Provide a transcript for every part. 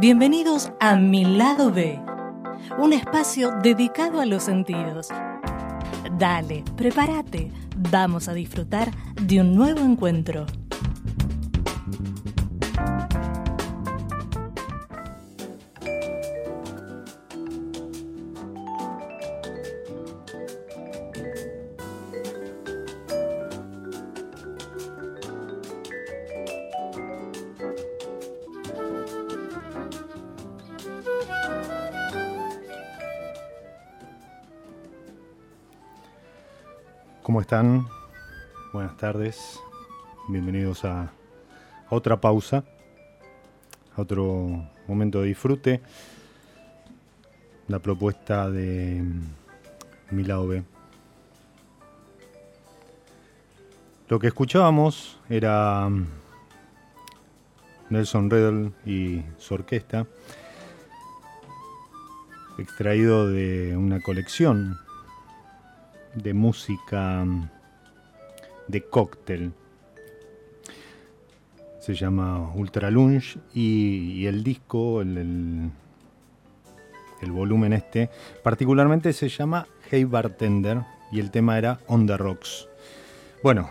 Bienvenidos a Mi Lado B, un espacio dedicado a los sentidos. Dale, prepárate, vamos a disfrutar de un nuevo encuentro. Buenas tardes. Bienvenidos a, otra pausa, a otro momento de disfrute. La propuesta de mi lado B. Lo que escuchábamos era Nelson Riddle y su orquesta, extraído de una colección de música de cóctel. Se llama Ultra Lunge y, el disco, el, el, volumen este, particularmente se llama Hey Bartender y el tema era On the Rocks. Bueno,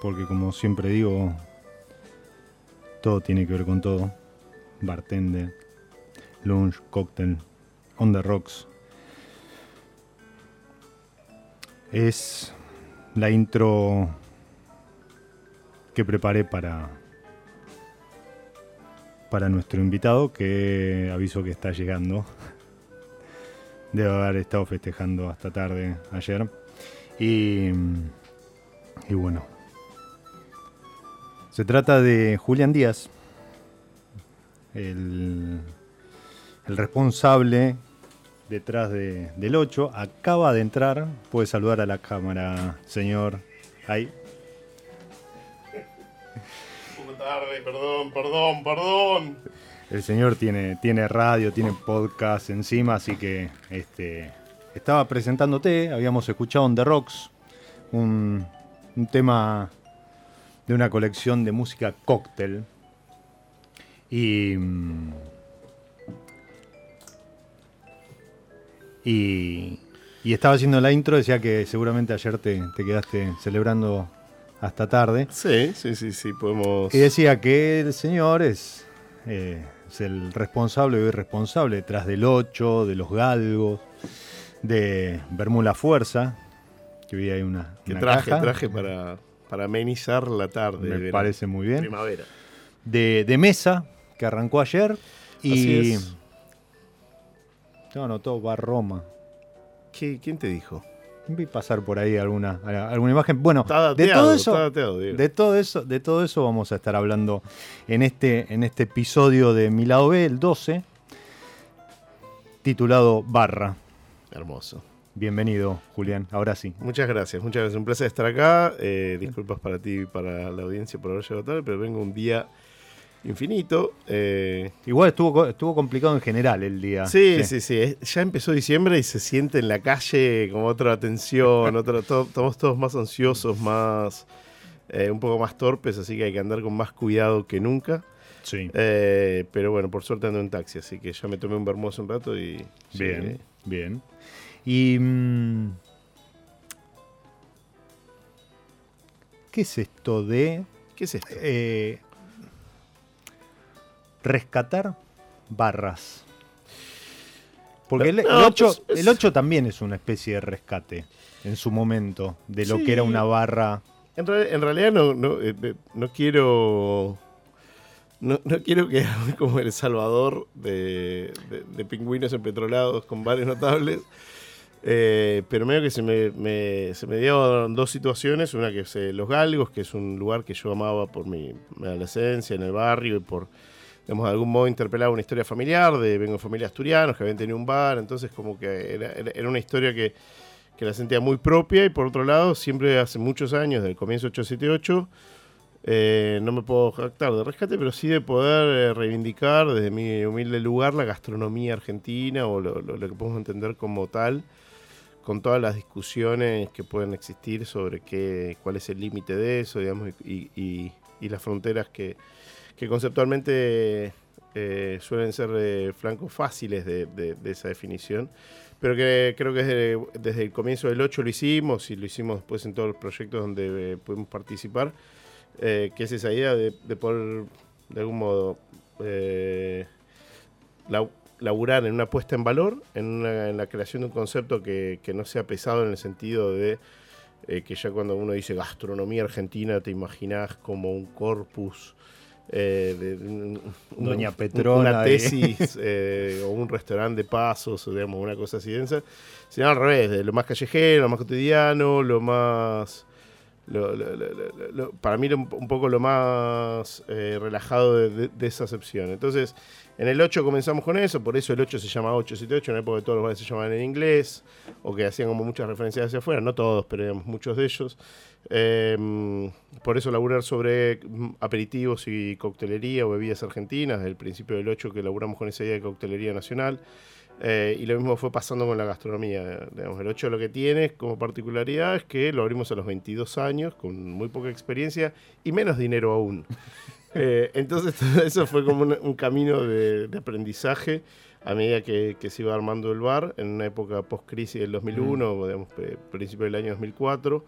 porque como siempre digo, todo tiene que ver con todo. Bartender, lunge, cóctel, on the rocks, es la intro que preparé para, para nuestro invitado, que aviso que está llegando. Debe haber estado festejando hasta tarde ayer. Y, y bueno, se trata de Julián Díaz, el, el responsable detrás del 8. Acaba de entrar. Puede saludar a la cámara, señor. Ahí. Un poco tarde, perdón, perdón, perdón. El señor tiene, tiene radio, tiene podcast encima, así que este, estaba presentándote. Habíamos escuchado On The Rocks, un, un tema de una colección de música cóctel. Y mm, Y, estaba haciendo la intro, decía que seguramente ayer te, quedaste celebrando hasta tarde. Sí, sí, sí, sí, podemos. Y decía que el señor es, eh, es el responsable o irresponsable detrás del 8, de los galgos, de Bermuda Fuerza, que vi ahí una. Que traje, traje para, para amenizar la tarde. Me parece muy bien. Primavera. De, de Mesa, que arrancó ayer. Y. No, no, todo va a Roma. ¿Quién te dijo? Vi pasar por ahí alguna, alguna imagen. Bueno, de todo eso, de todo eso, de todo eso vamos a estar hablando en este, en este episodio de Mi lado B, el 12, titulado Barra. Hermoso. Bienvenido, Julián. Ahora sí. Muchas gracias, muchas gracias. Un placer estar acá. Eh, disculpas para ti y para la audiencia por haber llegado tarde, pero vengo un día infinito. Eh, Igual estuvo, estuvo complicado en general el día. Sí, sí, sí, Ya empezó diciembre y se siente en la calle como otra tensión, estamos todos más ansiosos, más eh, un poco más torpes, así que hay que andar con más cuidado que nunca. Sí. Eh, pero bueno, por suerte ando en taxi, así que ya me tomé un vermoso un rato y. Bien, bien. Y. Mm, ¿Qué es esto de.? ¿Qué es esto? Rescatar barras. Porque el, 8, el, también es una especie de rescate en su momento de lo que era una barra. En, realidad no, no, eh, eh, no quiero. No, quiero que como El Salvador de, pingüinos empetrolados con bares notables. Eh, pero medio que se me, se me dieron dos situaciones. Una que es Los Galgos, que es un lugar que yo amaba por mi adolescencia en el barrio y por digamos, de algún modo interpelaba una historia familiar, de vengo de familia asturianos que habían tenido un bar, entonces como que era, una historia que, la sentía muy propia y por otro lado, siempre hace muchos años, del comienzo 878, eh, no me puedo jactar de rescate, pero sí de poder eh, reivindicar desde mi humilde lugar la gastronomía argentina o lo, que podemos entender como tal, con todas las discusiones que pueden existir sobre qué, cuál es el límite de eso, digamos, y, y las fronteras que, que conceptualmente eh, suelen ser eh, flancos fáciles de, esa definición, pero que creo que desde, el comienzo del 8 lo hicimos y lo hicimos después en todos los proyectos donde eh, pudimos participar, que es esa idea de, poder, de algún modo, laburar en una puesta en valor, en, la creación de un concepto que, que, no sea pesado en el sentido de que ya cuando uno dice gastronomía argentina te imaginas como un corpus eh, de, Doña Petrona. Una tesis eh, o un restaurante de pasos, o digamos, una cosa así densa, sino al revés, de lo más callejero, lo más cotidiano, lo más. para mí, un poco lo más eh, relajado de, esa acepción. Entonces, en el 8 comenzamos con eso, por eso el 8 se llama 878, en la época de todos los bares se llamaban en inglés, o que hacían como muchas referencias hacia afuera, no todos, pero digamos, muchos de ellos. Em, por eso laburar sobre mm, aperitivos y coctelería o bebidas argentinas, desde el principio del 8 que laburamos con esa idea de coctelería nacional. Eh, y lo mismo fue pasando con la gastronomía. Digamos, el 8 lo que tiene como particularidad es que lo abrimos a los 22 años, con muy poca experiencia y menos dinero aún. Eh, entonces eso fue como un, camino de, aprendizaje a medida que, se iba armando el bar, en una época post-crisis del 2001, mm. digamos, principio del año 2004.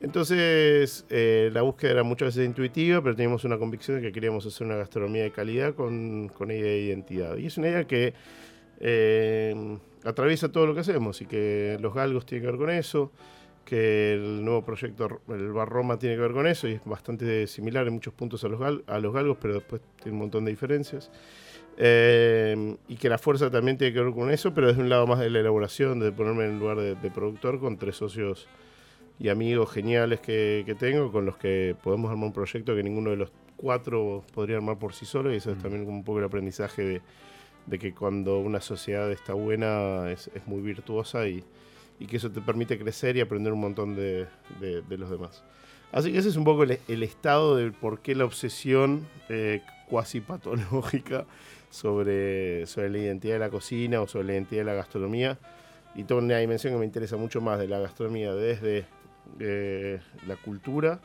Entonces, eh, la búsqueda era muchas veces intuitiva, pero teníamos una convicción de que queríamos hacer una gastronomía de calidad con, con idea de identidad. Y es una idea que eh, atraviesa todo lo que hacemos y que los galgos tienen que ver con eso, que el nuevo proyecto, el Bar Roma, tiene que ver con eso y es bastante similar en muchos puntos a los, a los galgos, pero después tiene un montón de diferencias. Eh, y que la fuerza también tiene que ver con eso, pero desde un lado más de la elaboración, de ponerme en el lugar de, de productor con tres socios y amigos geniales que, tengo con los que podemos armar un proyecto que ninguno de los cuatro podría armar por sí solo y eso es mm. también un poco el aprendizaje de, que cuando una sociedad está buena es, muy virtuosa y, que eso te permite crecer y aprender un montón de, los demás. Así que ese es un poco el, estado de por qué la obsesión eh, cuasi patológica sobre, sobre la identidad de la cocina o sobre la identidad de la gastronomía. Y toda una dimensión que me interesa mucho más de la gastronomía desde eh, la cultura.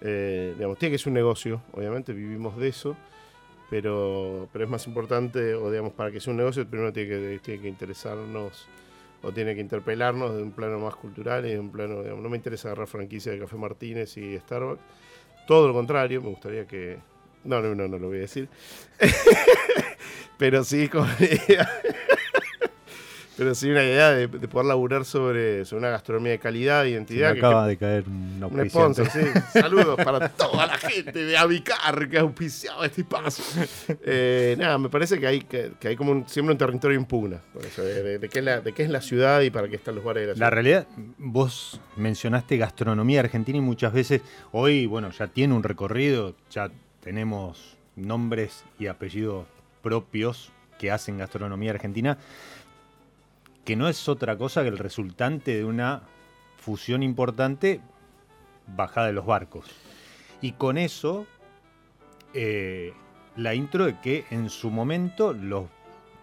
Eh, digamos, tiene que ser un negocio, obviamente, vivimos de eso, pero, pero es más importante, o digamos, para que sea un negocio, primero tiene que, tiene que interesarnos o tiene que interpelarnos de un plano más cultural y de un plano, digamos, no me interesa agarrar franquicia de Café Martínez y Starbucks, todo lo contrario, me gustaría que... No, no, no, no lo voy a decir. pero sí, como pero sí una idea de, poder laburar sobre, una gastronomía de calidad, identidad. Me acaba de caer un sponsor, sí. Saludos para toda la gente de Avicar que ha auspiciado este paso. Eh, nada, me parece que hay, que, hay como siempre un territorio impugna. de, qué es la, de qué es la ciudad y para qué están los bares de la ciudad. La realidad, vos mencionaste gastronomía argentina y muchas veces hoy, bueno, ya tiene un recorrido, ya tenemos nombres y apellidos propios que hacen gastronomía argentina que no es otra cosa que el resultante de una fusión importante bajada de los barcos. Y con eso, eh, la intro de que en su momento los,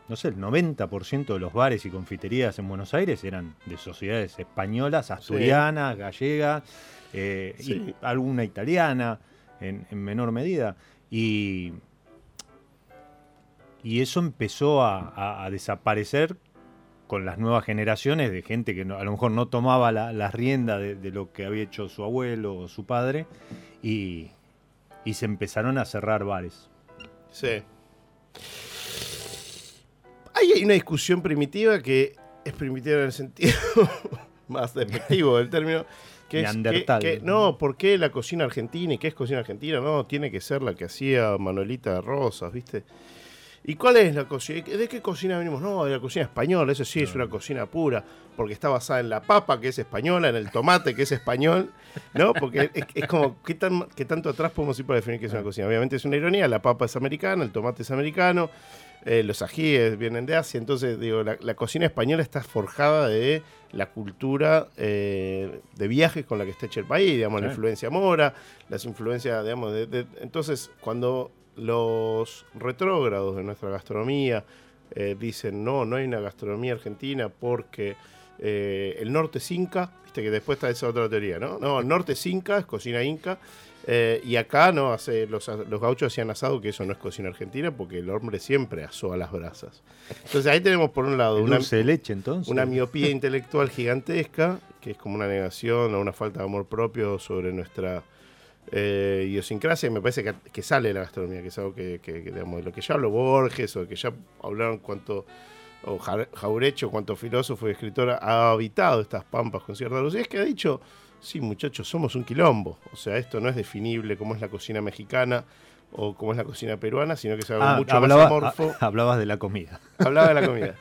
no sé, el 90% de los bares y confiterías en Buenos Aires eran de sociedades españolas, asturianas, gallegas, eh, y alguna italiana en, menor medida. Y, y eso empezó a desaparecer con las nuevas generaciones de gente que a lo mejor no tomaba la, rienda de, lo que había hecho su abuelo o su padre y, se empezaron a cerrar bares. Sí. hay una discusión primitiva que es primitiva en el sentido más despectivo del término. Que es no, ¿por qué la cocina argentina y qué es cocina argentina? No, tiene que ser la que hacía Manuelita Rosas, ¿viste? ¿Y cuál es la cocina? ¿De qué cocina venimos? No, de la cocina española, eso sí es una cocina pura, porque está basada en la papa, que es española, en el tomate, que es español, ¿no? Porque es, como, ¿qué, tan, ¿qué, tanto atrás podemos ir para definir qué es una cocina? Obviamente es una ironía, la papa es americana, el tomate es americano, eh, los ajíes vienen de Asia, entonces digo, la, cocina española está forjada de la cultura eh, de viajes con la que está hecho el país, digamos, la influencia mora, las influencias, digamos, de, entonces cuando los retrógrados de nuestra gastronomía eh, dicen, no, no hay una gastronomía argentina porque eh, el norte es inca, viste que después está esa otra teoría, ¿no? No, el norte es inca, es cocina inca. eh, y acá no hace los, los gauchos hacían asado, que eso no es cocina argentina, porque el hombre siempre asó a las brasas. Entonces ahí tenemos por un lado El una, dulce de leche, entonces. una miopía intelectual gigantesca, que es como una negación o una falta de amor propio sobre nuestra eh, idiosincrasia, y me parece que, que sale la gastronomía, que es algo que, que- digamos, lo que ya habló Borges, o de que ya hablaron cuánto, o Ja- Jaurecho, cuánto filósofo y escritor ha habitado estas pampas con cierta lucidez, que ha dicho, sí muchachos, somos un quilombo, o sea, esto no es definible como es la cocina mexicana, o como es la cocina peruana, sino que es algo Ah, mucho hablaba- más amorfo. hablabas de la comida. Hablaba de la comida.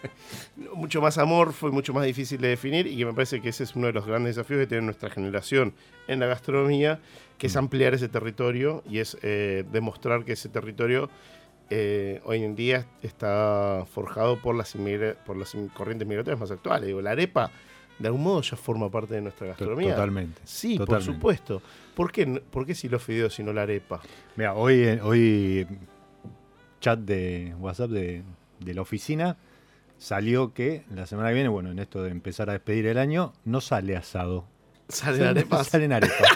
mucho más amorfo y mucho más difícil de definir y que me parece que ese es uno de los grandes desafíos que tiene nuestra generación en la gastronomía, que es ampliar ese territorio y es eh, demostrar que ese territorio eh, hoy en día está forjado por las, por las corrientes migratorias más actuales. Digo, la arepa de algún modo ya forma parte de nuestra gastronomía. Totalmente. Sí, totalmente. por supuesto. ¿Por qué, ¿Por qué si los fideos y no la arepa? Mira, hoy, eh, hoy chat de WhatsApp de, de la oficina salió que la semana que viene, bueno, en esto de empezar a despedir el año, no sale asado. ¿Salen arepas? Salen arepas.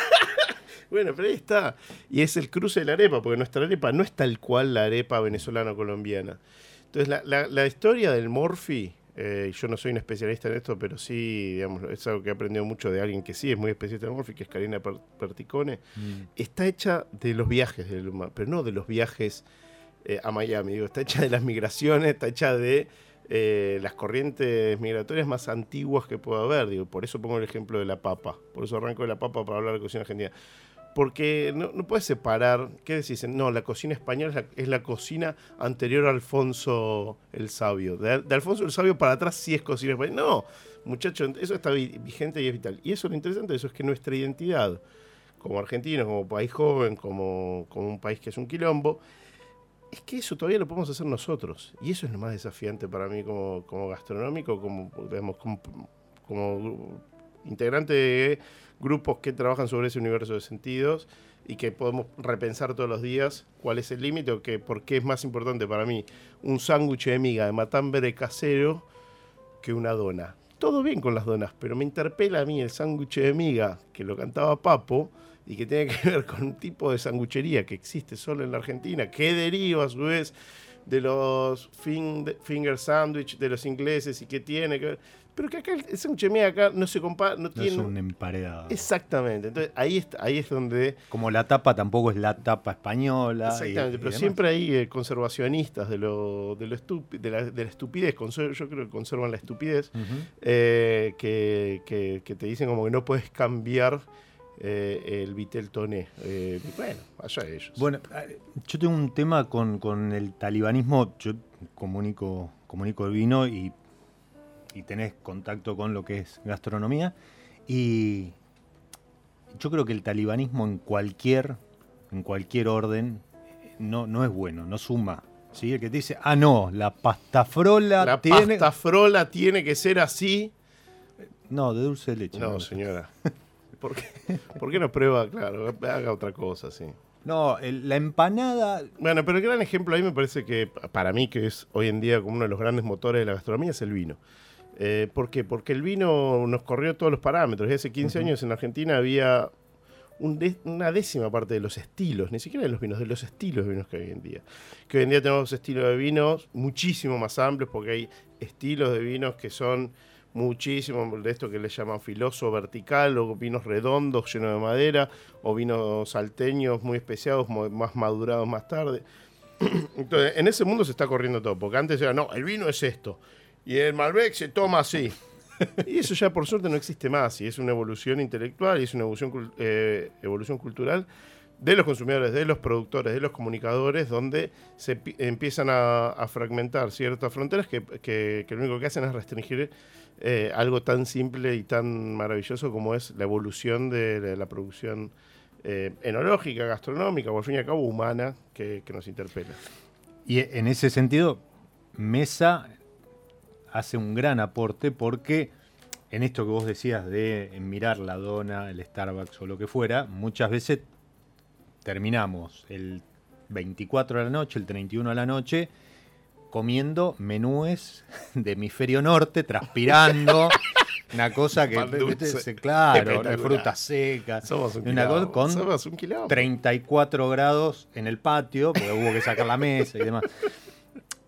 Bueno, pero ahí está. Y es el cruce de la arepa, porque nuestra arepa no es tal cual la arepa venezolana o colombiana. Entonces, la, la- la historia del Morphy, eh, yo no soy un especialista en esto, pero sí, digamos, es algo que he aprendido mucho de alguien que sí es muy especialista en Morphy, que es Karina Per- Perticone, Mm. está hecha de los viajes del humano, pero no de los viajes eh, a Miami, digo, está hecha de las migraciones, está hecha de eh, las corrientes migratorias más antiguas que pueda haber, digo, por eso pongo el ejemplo de la papa, por eso arranco de la papa para hablar de cocina argentina. Porque no, no puedes separar, ¿qué decís? No, la cocina española es la, es cocina anterior a Alfonso el Sabio. De, Alfonso el Sabio para atrás sí es cocina española. No, muchachos, eso está vi- vigente y es vital. Y eso lo interesante eso es que nuestra identidad, como argentinos, como país joven, como, como un país que es un quilombo, es que eso todavía lo podemos hacer nosotros. Y eso es lo más desafiante para mí como, como gastronómico, como, digamos, como, como integrante de grupos que trabajan sobre ese universo de sentidos y que podemos repensar todos los días cuál es el límite o que, por qué es más importante para mí un sándwich de miga de matambre casero que una dona. Todo bien con las donas, pero me interpela a mí el sándwich de miga que lo cantaba Papo y que tiene que ver con un tipo de sanguchería que existe solo en la Argentina, que deriva a su vez de los fin- finger sandwich de los ingleses y que tiene que ver. Pero que acá el, sándwich de acá no se compara, no No tiene. es un emparedado. Exactamente. Entonces ahí, está- ahí es donde. Como la tapa tampoco es la tapa española. Exactamente, y pero siempre hay eh, conservacionistas de, lo, de, lo estupi- de, la, de la estupidez. yo creo que conservan la estupidez. Eh, que, que- que te dicen como que no puedes cambiar eh, el Vitel Toné. Eh, bueno, allá ellos. Bueno, eh, yo tengo un tema con, con el talibanismo. Yo comunico, comunico el vino y, y tenés contacto con lo que es gastronomía. Y yo creo que el talibanismo en cualquier, en cualquier orden eh, no, no es bueno, no suma. ¿sí? El que te dice, ah, no, la pastafrola la tiene. pasta frola tiene que ser así. No, de dulce de leche. No, señora. ¿Por qué, ¿Por qué no prueba? Claro, haga otra cosa, sí. No, el- la empanada. Bueno, pero el gran ejemplo ahí me parece que, pa- para mí, que es hoy en día como uno de los grandes motores de la gastronomía, es el vino. Eh, ¿Por qué? Porque el vino nos corrió todos los parámetros. Y hace 15 años en Argentina había un de- una décima parte de los estilos, ni siquiera de los vinos, de los estilos de vinos que hay hoy en día. Que hoy en día tenemos estilos de vinos muchísimo más amplios, porque hay estilos de vinos que son muchísimo de esto que le llaman filoso vertical, o vinos redondos llenos de madera, o vinos salteños muy especiados, más madurados más tarde. Entonces, en ese mundo se está corriendo todo, porque antes era, no, el vino es esto, y el Malbec se toma así. Y eso ya por suerte no existe más, y es una evolución intelectual, y es una evolución, eh, evolución cultural de los consumidores, de los productores, de los comunicadores, donde se pi- empiezan a, fragmentar ciertas fronteras que, que- lo único que hacen es restringir eh, algo tan simple y tan maravilloso como es la evolución de, de la producción eh, enológica, gastronómica, o al fin y al cabo humana, que, que nos interpela. Y en ese sentido, Mesa hace un gran aporte porque en esto que vos decías de mirar la dona, el Starbucks o lo que fuera, muchas veces terminamos el 24 de la noche, el 31 de la noche, comiendo menúes de hemisferio norte, transpirando, una cosa que, dulce. claro, Espectacular. fruta seca. Somos un una cosa quilombo, con somos un quilombo. 34 grados en el patio, porque hubo que sacar la mesa y demás.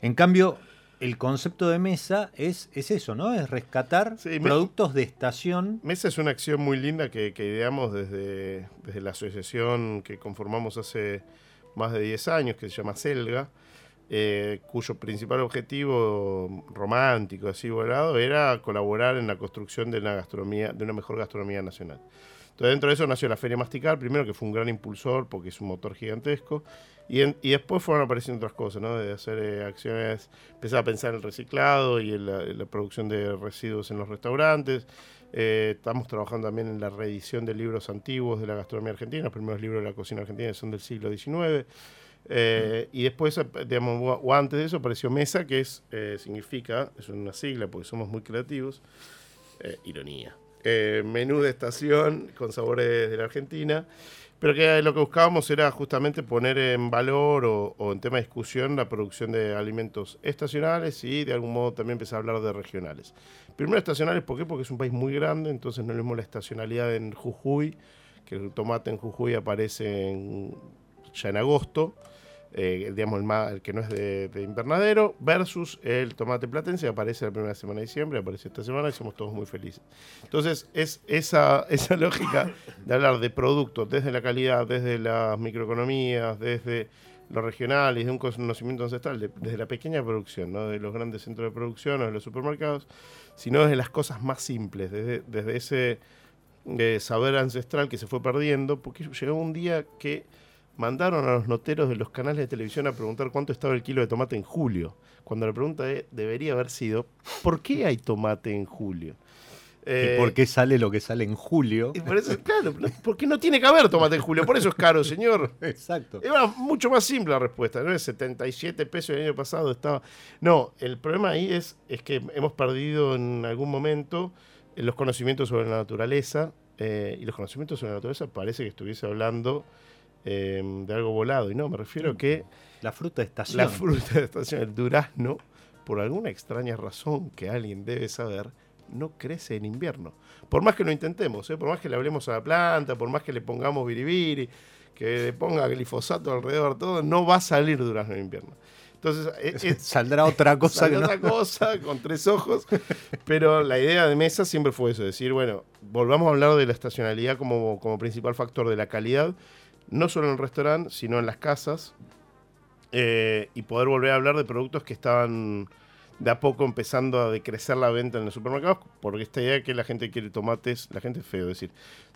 En cambio, el concepto de mesa es, es eso, ¿no? Es rescatar Sí, me- productos de estación. Mesa es una acción muy linda que, que ideamos desde, desde la asociación que conformamos hace más de 10 años, que se llama Selga, eh, cuyo principal objetivo romántico, así volado, era colaborar en la construcción de una gastronomía, de una mejor gastronomía nacional. Entonces, dentro de eso nació la Feria Masticar, primero que fue un gran impulsor porque es un motor gigantesco, y, en- y después fueron apareciendo otras cosas, ¿no? De hacer eh, acciones, empezar a pensar en el reciclado y en la, en la producción de residuos en los restaurantes. Eh, estamos trabajando también en la reedición de libros antiguos de la gastronomía argentina, los primeros libros de la cocina argentina son del siglo XIX. Eh, y después, digamos, o antes de eso apareció Mesa, que es, eh, significa, es una sigla porque somos muy creativos, eh, ironía. Eh, menú de estación con sabores de la Argentina, pero que lo que buscábamos era justamente poner en valor o, en tema de discusión la producción de alimentos estacionales y de algún modo también empezar a hablar de regionales. Primero estacionales, ¿por qué? Porque es un país muy grande, entonces no es lo mismo la estacionalidad en Jujuy, que el tomate en Jujuy aparece ya en agosto, eh, digamos el, ma- el que no es de, de invernadero, versus el tomate platense aparece la primera semana de diciembre, aparece esta semana y somos todos muy felices. Entonces es esa, esa lógica de hablar de productos desde la calidad, desde las microeconomías, desde lo regional y de un conocimiento ancestral, de- desde la pequeña producción, no de los grandes centros de producción o de los supermercados, sino desde las cosas más simples, desde, desde ese eh, saber ancestral que se fue perdiendo, porque llegó un día que mandaron a los noteros de los canales de televisión a preguntar cuánto estaba el kilo de tomate en julio, cuando la pregunta de- debería haber sido, ¿por qué hay tomate en julio? Eh, ¿Y por qué sale lo que sale en julio? y por eso, claro, porque no tiene que haber tomate en julio, por eso es caro, señor. Exacto. Era mucho más simple la respuesta, no es 77 pesos el año pasado estaba. No, el problema ahí es, es que hemos perdido en algún momento eh, los conocimientos sobre la naturaleza, eh, y los conocimientos sobre la naturaleza parece que estuviese hablando eh, de algo volado, y no, me refiero a que La fruta de estación. la fruta de estación, el durazno, por alguna extraña razón que alguien debe saber, no crece en invierno. Por más que lo intentemos, ¿eh? por más que le hablemos a la planta, por más que le pongamos biribiri, que le ponga glifosato alrededor, todo, no va a salir durazno en invierno. Entonces, e- es, Saldrá otra cosa no. otra cosa con tres ojos, pero la idea de mesa siempre fue eso, decir, bueno, volvamos a hablar de la estacionalidad como, como principal factor de la calidad, no solo en el restaurante, sino en las casas, eh, y poder volver a hablar de productos que estaban de a poco empezando a decrecer la venta en los supermercados, porque esta idea de que la gente quiere tomates, la gente es feo decir,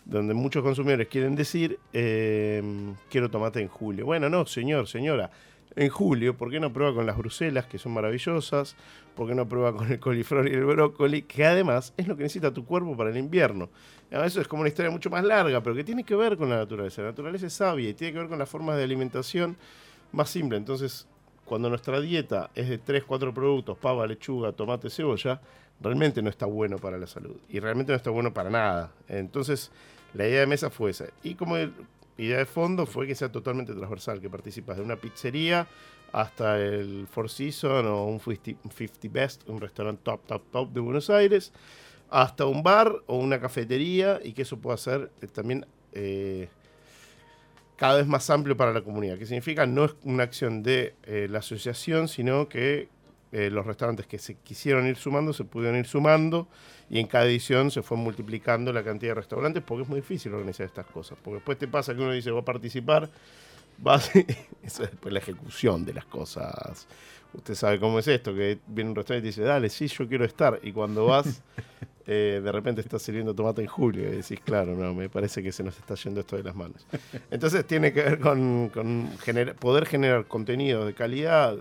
donde muchos consumidores quieren decir, eh, quiero tomate en julio. Bueno, no, señor, señora, en julio, ¿por qué no prueba con las bruselas, que son maravillosas? ¿Por qué no prueba con el coliflor y el brócoli, que además es lo que necesita tu cuerpo para el invierno? Ah, Eso es como una historia mucho más larga, pero que tiene que ver con la naturaleza. La naturaleza es sabia y tiene que ver con las formas de alimentación más simple. Entonces, cuando nuestra dieta es de 3, 4 productos, pava, lechuga, tomate, cebolla, realmente no está bueno para la salud. Y realmente no está bueno para nada. Entonces, la idea de mesa fue esa. Y como idea de fondo fue que sea totalmente transversal, que participas de una pizzería hasta el Four Seasons o un 50, 50 Best, un restaurante top, top, top de Buenos Aires, hasta un bar o una cafetería y que eso pueda ser eh, también eh, cada vez más amplio para la comunidad. ¿Qué significa? No es una acción de eh, la asociación, sino que los restaurantes que se quisieron ir sumando se pudieron ir sumando y en cada edición se fue multiplicando la cantidad de restaurantes porque es muy difícil organizar estas cosas. Porque después te pasa que uno dice, voy a participar, vas eso es después la ejecución de las cosas. Usted sabe cómo es esto, que viene un restaurante y dice, dale, sí, yo quiero estar. Y cuando vas, eh, de repente estás sirviendo tomate en julio y decís, claro, no, me parece que se nos está yendo esto de las manos. Entonces tiene que ver con, poder generar contenido de calidad,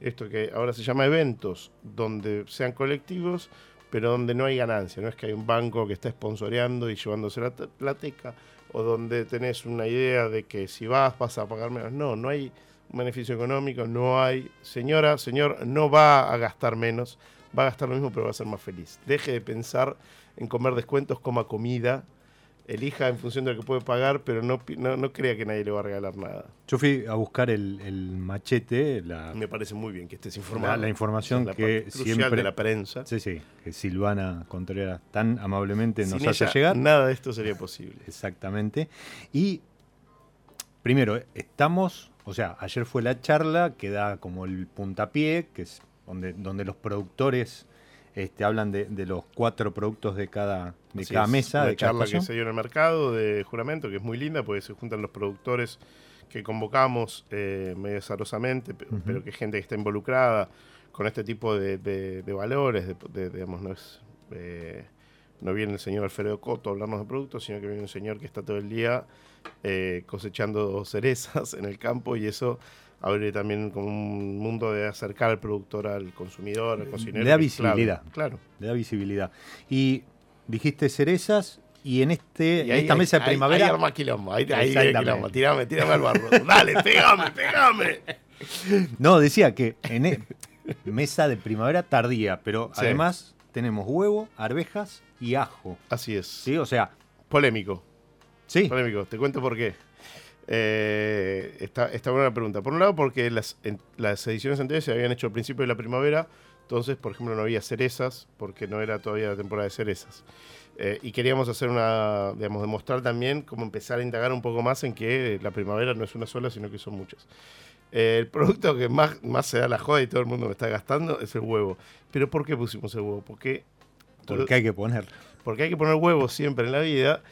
esto que ahora se llama eventos, donde sean colectivos, pero donde no hay ganancia. No es que hay un banco que está sponsoreando y llevándose la t- plateca, o donde tenés una idea de que si vas vas a pagar menos. No, no hay un beneficio económico, no hay. Señora, señor, no va a gastar menos, va a gastar lo mismo, pero va a ser más feliz. Deje de pensar en comer descuentos, coma comida. elija en función de lo que puede pagar, pero no, no, crea que nadie le va a regalar nada. Yo fui a buscar el, machete. La, Me parece muy bien que estés informado. La, información que siempre. de la prensa. Sí, sí, que Silvana Contreras tan amablemente nos hace llegar. Nada de esto sería posible. Exactamente. Y primero, estamos. O sea, ayer fue la charla que da como el puntapié, que es donde, donde los productores este, hablan de, los cuatro productos de cada, de cada mesa. de charla que se dio en el mercado de juramento, que es muy linda, porque se juntan los productores que convocamos eh, medio azarosamente, pero que gente que está involucrada con este tipo de, valores, digamos, no es... Eh, no viene el señor Alfredo Coto a hablarnos de productos, sino que viene un señor que está todo el día eh, cosechando cerezas en el campo y eso abre también como un mundo de acercar al productor al consumidor, al cocinero. Le da visibilidad. Claro. Le da visibilidad. Y dijiste cerezas y en este esta mesa de primavera. Ahí arma quilombo, ahí, ahí quilombo. Tirame, tirame al barro. Dale, pegame, pegame. No, decía que en e, mesa de primavera tardía, pero además tenemos huevo, arvejas y ajo. Así es. Sí, o sea. Polémico. Sí. Polémico. Te cuento por qué. Eh, esta, esta buena pregunta. Por un lado, porque las, las ediciones anteriores se habían hecho al principio de la primavera, entonces, por ejemplo, no había cerezas, porque no era todavía la temporada de cerezas. Eh, y queríamos hacer una, digamos, demostrar también cómo empezar a indagar un poco más en que la primavera no es una sola, sino que son muchas. Eh, el producto que más, más se da la joda y todo el mundo me está gastando es el huevo. ¿Pero por qué pusimos el huevo? Porque, porque hay que poner. Porque hay que poner huevo siempre en la vida.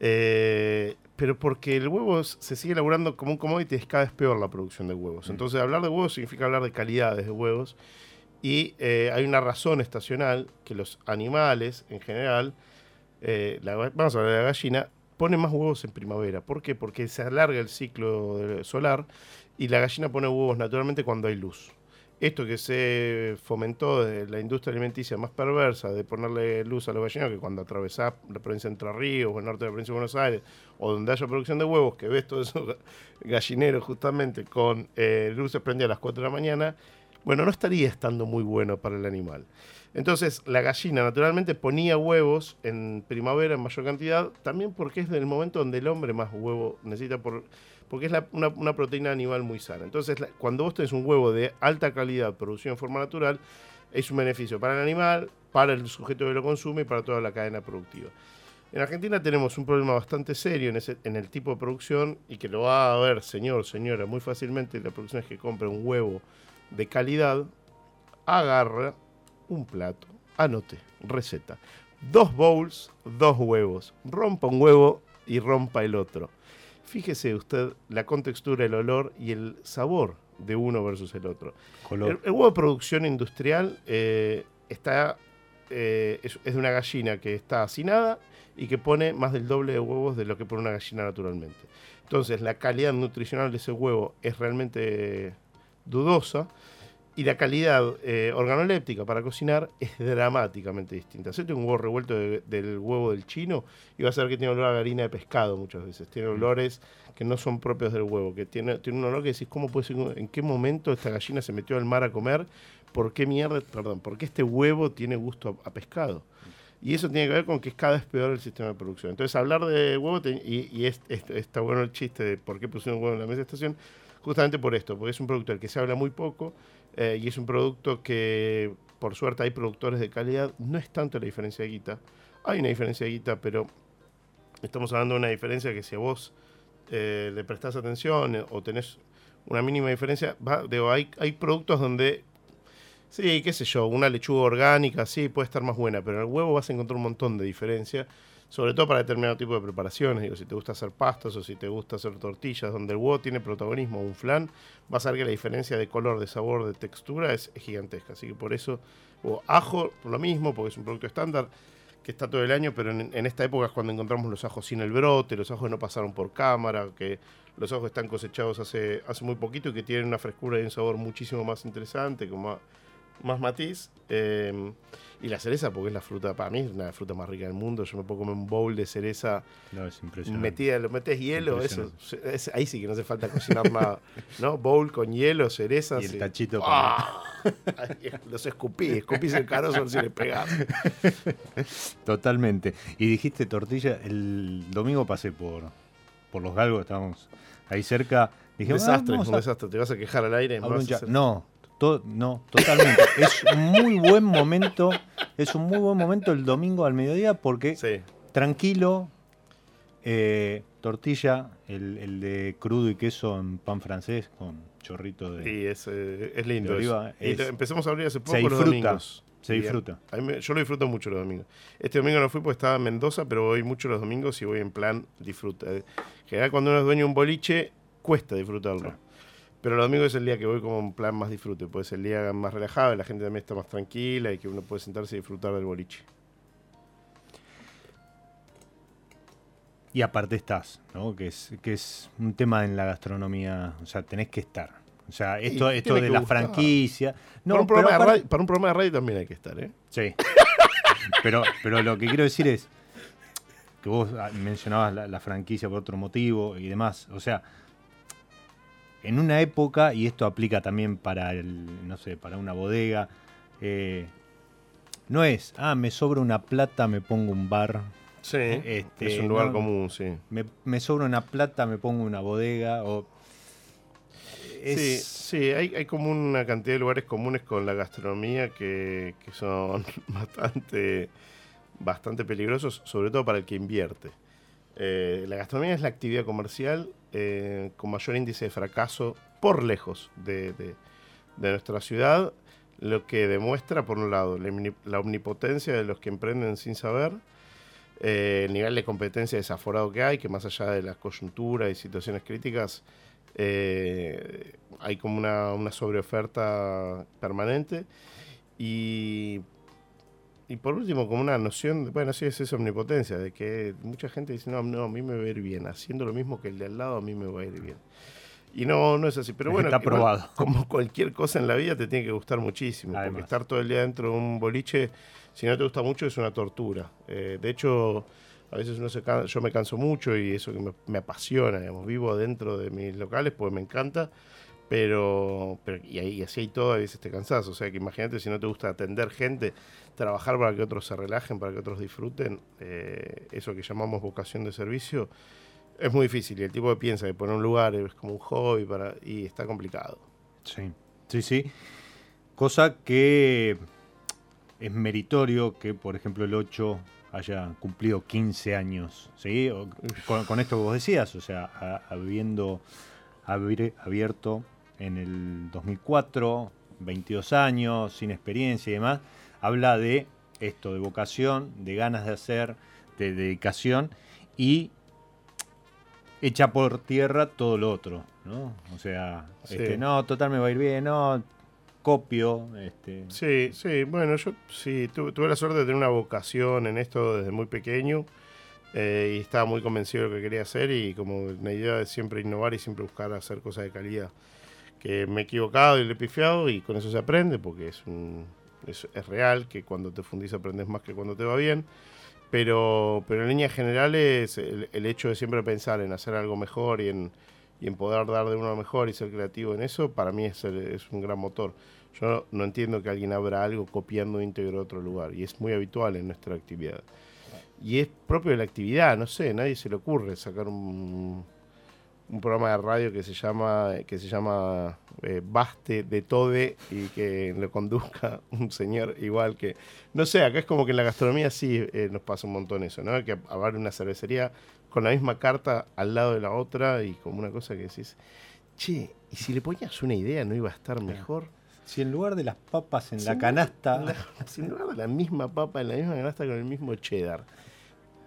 Eh, pero porque el huevo se sigue elaborando como un commodity, es cada vez peor la producción de huevos. Mm. Entonces, hablar de huevos significa hablar de calidades de huevos. Y eh, hay una razón estacional que los animales, en general, eh, vamos a hablar de la gallina, ponen más huevos en primavera. ¿Por qué? Porque se alarga el ciclo solar y la gallina pone huevos naturalmente cuando hay luz esto que se fomentó de la industria alimenticia más perversa, de ponerle luz a los gallinos, que cuando atravesás la provincia de Entre Ríos o el norte de la provincia de Buenos Aires, o donde haya producción de huevos, que ves todos esos gallineros justamente con eh, luces prendidas a las 4 de la mañana, bueno, no estaría estando muy bueno para el animal. Entonces, la gallina naturalmente ponía huevos en primavera en mayor cantidad, también porque es el momento donde el hombre más huevo necesita por porque es una, proteína animal muy sana. Entonces, cuando vos tenés un huevo de alta calidad producido en forma natural, es un beneficio para el animal, para el sujeto que lo consume y para toda la cadena productiva. En Argentina tenemos un problema bastante serio en, el tipo de producción y que lo va a ver, señor, señora, muy fácilmente. La producción es que compra un huevo de calidad, agarra un plato, anote, receta. Dos bowls, dos huevos. Rompa un huevo y rompa el otro. Fíjese usted la contextura, el olor y el sabor de uno versus el otro. El, huevo de producción industrial eh, está, eh, es, de una gallina que está hacinada y que pone más del doble de huevos de lo que pone una gallina naturalmente. Entonces, la calidad nutricional de ese huevo es realmente dudosa y la calidad eh, organoléptica para cocinar es dramáticamente distinta. Si tengo un huevo revuelto del huevo del chino y vas a ver que tiene olor a harina de pescado muchas veces. Tiene mm. olores que no son propios del huevo, que tiene, tiene un olor que decís, ¿cómo puede ser? ¿En qué momento esta gallina se metió al mar a comer? ¿Por qué mierda? Perdón, ¿por qué este huevo tiene gusto a, pescado? Y eso tiene que ver con que es cada vez peor el sistema de producción. Entonces, hablar de huevo, y, está bueno el chiste de por qué pusieron huevo en la mesa de estación, justamente por esto, porque es un producto del que se habla muy poco, eh, y es un producto que, por suerte, hay productores de calidad. No es tanto la diferencia de guita. Hay una diferencia de guita, pero estamos hablando de una diferencia que si a vos eh, le prestás atención eh, o tenés una mínima diferencia, hay, hay productos donde Sí, qué sé yo, una lechuga orgánica, sí, puede estar más buena, pero en el huevo vas a encontrar un montón de diferencia sobre todo para determinado tipo de preparaciones. Digo, si te gusta hacer pastas o si te gusta hacer tortillas, donde el huevo tiene protagonismo, un flan, vas a ver que la diferencia de color, de sabor, de textura es, gigantesca. Así que por eso, o ajo, lo mismo, porque es un producto estándar que está todo el año, pero en, esta época es cuando encontramos los ajos sin el brote, los ajos no pasaron por cámara, que los ajos están cosechados hace, hace muy poquito y que tienen una frescura y un sabor muchísimo más interesante, como más matiz. eh, y la cereza, porque es la fruta, para mí es una fruta más rica del mundo. Yo me puedo comer un bowl de cereza No, es impresionante. metida, lo metes hielo, eso, es- ahí sí que no hace falta cocinar nada. ¿No? Bowl con hielo, cerezas. Y el tachito ¡Ah! Ay, Los escupí, escupís el carozo si le pegás. Totalmente. Y dijiste tortilla, el domingo pasé por, por los galgos, estábamos ahí cerca. Dije, "Ah, desastre, vamos un a- desastre. Te vas a quejar al aire. vas a hacer- No, to- no, totalmente. es un muy buen momento, es un muy buen momento el domingo al mediodía porque Sí, tranquilo, eh, tortilla, el, el de crudo y queso en pan francés con chorrito de... y es, eh, es lindo. oliva, es- empezamos a abrir hace poco se los domingos. se disfruta. a mí me- yo lo disfruto mucho los domingos. Este domingo no fui porque estaba en Mendoza, pero voy mucho los domingos y voy en plan disfruta. En general, cuando uno es dueño de un boliche, cuesta disfrutarlo. Pero los domingos es el día que voy como en plan más disfrute, pues es el día más relajado, y la gente también está más tranquila y que uno puede sentarse y disfrutar del boliche. Y aparte estás, ¿no? Que es, que es un tema en la gastronomía, o sea, tenés que estar. O sea, esto, esto de la gustar. franquicia. No, para, un programa de radio, para un programa de radio también hay que estar, ¿eh? Sí. pero, pero lo que quiero decir es que vos ah, mencionabas la, la franquicia por otro motivo y demás. O sea, en una época, y esto aplica también para el, no sé, para una bodega, eh, no es, ah, me sobra una plata, me pongo un bar. Sí, Este, es un lugar no- común, sí. Me, me sobra una plata, me pongo una bodega. O, es- Sí, sí hay, hay como una cantidad de lugares comunes con la gastronomía que, que son bastante, bastante peligrosos, sobre todo para el que invierte. Eh, la gastronomía es la actividad comercial eh, con mayor índice de fracaso por lejos de, de- de nuestra ciudad, lo que demuestra, por un lado, la, omni- la omnipotencia de los que emprenden sin saber, eh, el nivel de competencia desaforado que hay, que más allá de las coyunturas y situaciones críticas, eh, hay como una, una sobreoferta permanente. Y, y por último, como una noción, de- bueno, sí es esa omnipotencia, de que mucha gente dice, no, no, a mí me va a ir bien, haciendo lo mismo que el de al lado, a mí me va a ir bien. Y no, no es así, pero bueno, Está igual, probado. como cualquier cosa en la vida te tiene que gustar muchísimo, porque estar todo el día dentro de un boliche, si no te gusta mucho, es una tortura. Eh, de hecho, a veces uno se can- yo me canso mucho y eso que me, me apasiona, digamos, vivo dentro de mis locales porque me encanta, pero, y, y así hay todo, a veces te cansás, o sea que imagínate si no te gusta atender gente, trabajar para que otros se relajen, para que otros disfruten, eh, eso que llamamos vocación de servicio, es muy difícil y el tipo que piensa que poner un lugar es como un hobby para, y está complicado. Sí, sí, sí. Cosa que es meritorio que, por ejemplo, el 8 haya cumplido 15 años, ¿sí? Con, esto que vos decías, o sea, a- habiendo abierto en el 2004, 22 años, sin experiencia y demás, habla de esto, de vocación, de ganas de hacer, de dedicación y echa por tierra todo lo otro, ¿no? O sea, Sí. este, no, total me va a ir bien, no, copio, este, Sí, sí, bueno, yo sí tu- tuve la suerte de tener una vocación en esto desde muy pequeño eh, y estaba muy convencido de lo que quería hacer y como una idea de siempre innovar y siempre buscar hacer cosas de calidad. Que me he equivocado y le he pifiado y con eso se aprende porque es, un, es, es real que cuando te fundís aprendes más que cuando te va bien. Pero, pero en líneas generales el, el hecho de siempre pensar en hacer algo mejor y en, y en poder dar de uno mejor y ser creativo en eso, para mí es, el- es un gran motor. Yo no, no entiendo que alguien abra algo copiando íntegro de otro lugar y es muy habitual en nuestra actividad. Y es propio de la actividad, no sé, nadie se le ocurre sacar un, un programa de radio que se llama que se llama eh, Baste de Tode y que lo conduzca un señor igual que no sé, acá es como que en la gastronomía sí eh, nos pasa un montón eso, ¿no? Que haber una cervecería con la misma carta al lado de la otra y como una cosa que decís, che, y si le ponías una idea no iba a estar mejor. si en lugar de las papas en Si la canasta, la- si en lugar de la misma papa en la misma canasta con el mismo cheddar,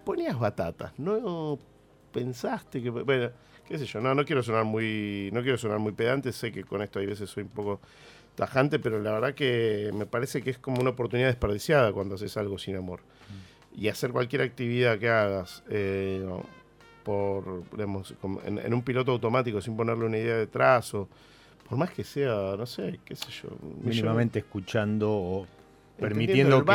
ponías batatas, no pensaste que. Bueno, qué sé yo, no, no quiero sonar muy. No quiero sonar muy pedante, sé que con esto hay veces soy un poco tajante, pero la verdad que me parece que es como una oportunidad desperdiciada cuando haces algo sin amor. Y hacer cualquier actividad que hagas eh, por, digamos, en un piloto automático sin ponerle una idea detrás o por más que sea, no sé, qué sé yo. Mínimamente escuchando o permitiendo que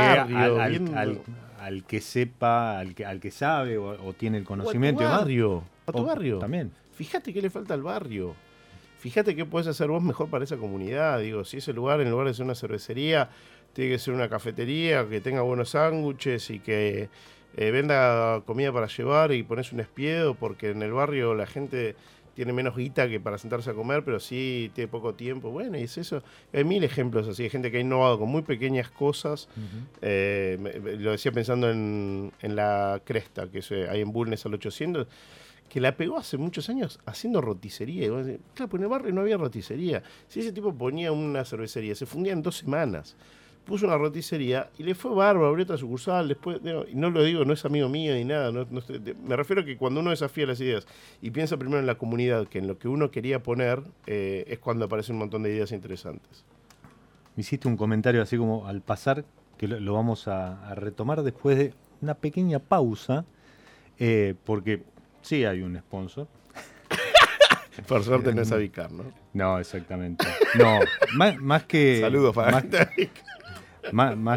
al, que sepa, al que, al que sabe o, tiene el conocimiento. a tu barrio. A tu barrio. También. Fíjate qué le falta al barrio. Fíjate qué puedes hacer vos mejor para esa comunidad. Digo, si ese lugar, en lugar de ser una cervecería, tiene que ser una cafetería que tenga buenos sándwiches y que eh, venda comida para llevar y pones un espiedo, porque en el barrio la gente tiene menos guita que para sentarse a comer, pero sí tiene poco tiempo. Bueno, y es eso. Hay mil ejemplos así, de gente que ha innovado con muy pequeñas cosas. Eh, lo decía pensando en, la Cresta, que es, hay en Bulnes al 800, que la pegó hace muchos años haciendo roticería. claro, pues en el barrio no había roticería. Si ese tipo ponía una cervecería, se fundía en dos semanas puso una roticería y le fue bárbaro, abrió otra sucursal, después, no lo digo, no es amigo mío ni nada, me refiero a que cuando uno desafía las ideas y piensa primero en la comunidad que en lo que uno quería poner, eh, es cuando aparecen un montón de ideas interesantes. Me hiciste un comentario así como al pasar, que lo, vamos a, retomar después de una pequeña pausa, eh, porque sí hay un sponsor. Por suerte no es Avicar, ¿no? No, exactamente. No, más, que. Saludos para más,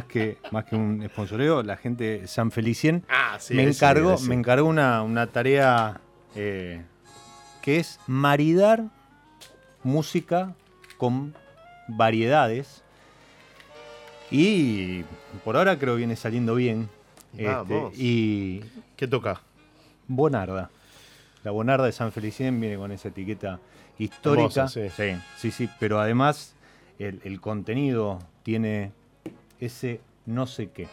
que, más que un sponsoreo, la gente San Felicien ah, me, encargó, me encargó una, tarea eh, que es maridar música con variedades. Y por ahora creo que viene saliendo bien. Este, y ¿Qué toca? Bonarda. La Bonarda de San Felicien viene con esa etiqueta histórica. sí. sí. sí, pero además el contenido tiene ese no sé qué.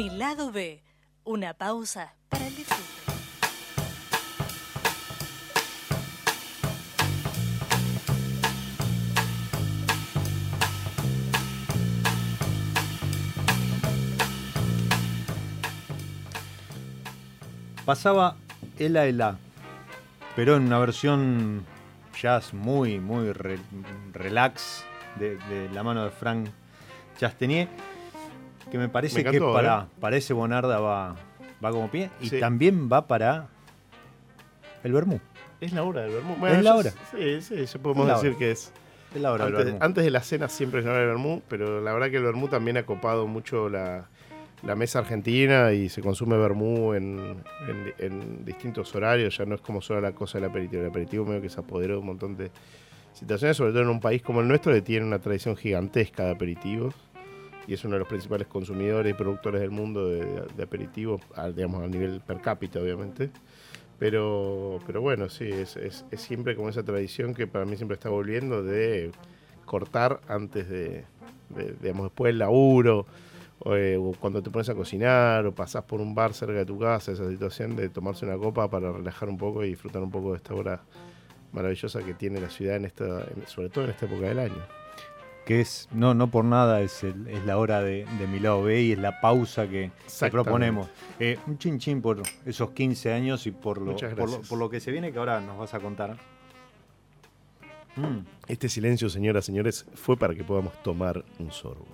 Mi lado B, una pausa para el disfrute. Pasaba Ela Ela, pero en una versión jazz muy, muy re- relax de, de la mano de Frank Chastenier, que me parece Me que para, ¿eh? para ese Bonarda va, va como pie y Sí. también va para el Bermú. Es la hora del vermú. Es la hora. Sí, sí, ya podemos decir hora. que es. Es la hora del Antes, Bermú. antes de la cena siempre es la hora del vermú, pero la verdad que el vermú también ha copado mucho la, la mesa argentina y se consume vermú en, en- en distintos horarios. Ya no es como solo la cosa del aperitivo. El aperitivo medio que se apoderó de un montón de situaciones, sobre todo en un país como el nuestro que tiene una tradición gigantesca de aperitivos y es uno de los principales consumidores y productores del mundo de, aperitivos, digamos a nivel per cápita obviamente. Pero, pero bueno, sí, es, siempre como esa tradición que para mí siempre está volviendo de cortar antes de, digamos, después del laburo, o, eh, o cuando te pones a cocinar, o pasás por un bar cerca de tu casa, esa situación de tomarse una copa para relajar un poco y disfrutar un poco de esta hora maravillosa que tiene la ciudad, en esta, sobre todo en esta época del año. Que es, no, no por nada, es, el- es la hora de, de mi lado B y es la pausa que, proponemos. Eh, un chin chin por esos 15 años y por lo, Muchas por lo, gracias. por lo que se viene que ahora nos vas a contar. Mm, Este silencio, señoras y señores, fue para que podamos tomar un sorbo.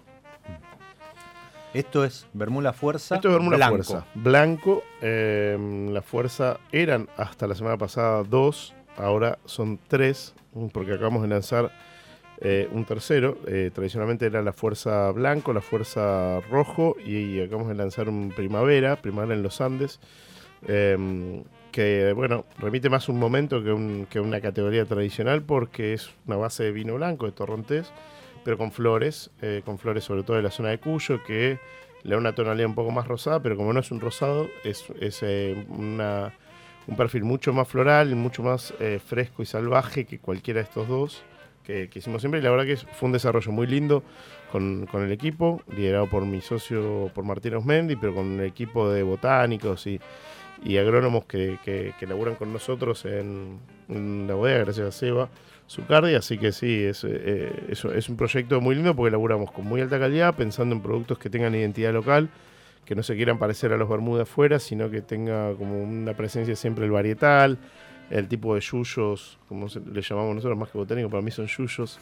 Esto es Bermuda Fuerza. Esto es Bermuda blanco. Fuerza. Blanco. eh, la fuerza eran hasta la semana pasada dos, ahora son tres, porque acabamos de lanzar eh, un tercero. Eh, tradicionalmente era la fuerza blanco, la fuerza rojo y acabamos de lanzar un primavera, primavera en los Andes. eh, que bueno, remite más un momento que, un- una categoría tradicional porque es una base de vino blanco, de torrontés, pero con flores, eh, con flores sobre todo de la zona de Cuyo, que le da una tonalidad un poco más rosada, pero como no es un rosado, es, es, un perfil mucho más floral, mucho más fresco y salvaje que cualquiera de estos dos que, que hicimos siempre. Y la verdad que fue un desarrollo muy lindo con, con el equipo, liderado por mi socio, por Martín Osmendi, pero con el equipo de botánicos y, y agrónomos que, que, que laburan con nosotros en, en la bodega, gracias a Seba. Zucardi, así que sí, es, eh, es, es un proyecto muy lindo porque laburamos con muy alta calidad, pensando en productos que tengan identidad local, que no se quieran parecer a los Bermuda afuera, sino que tenga como una presencia siempre el varietal, el tipo de yuyos, como le llamamos nosotros más que botánico, para mí son yuyos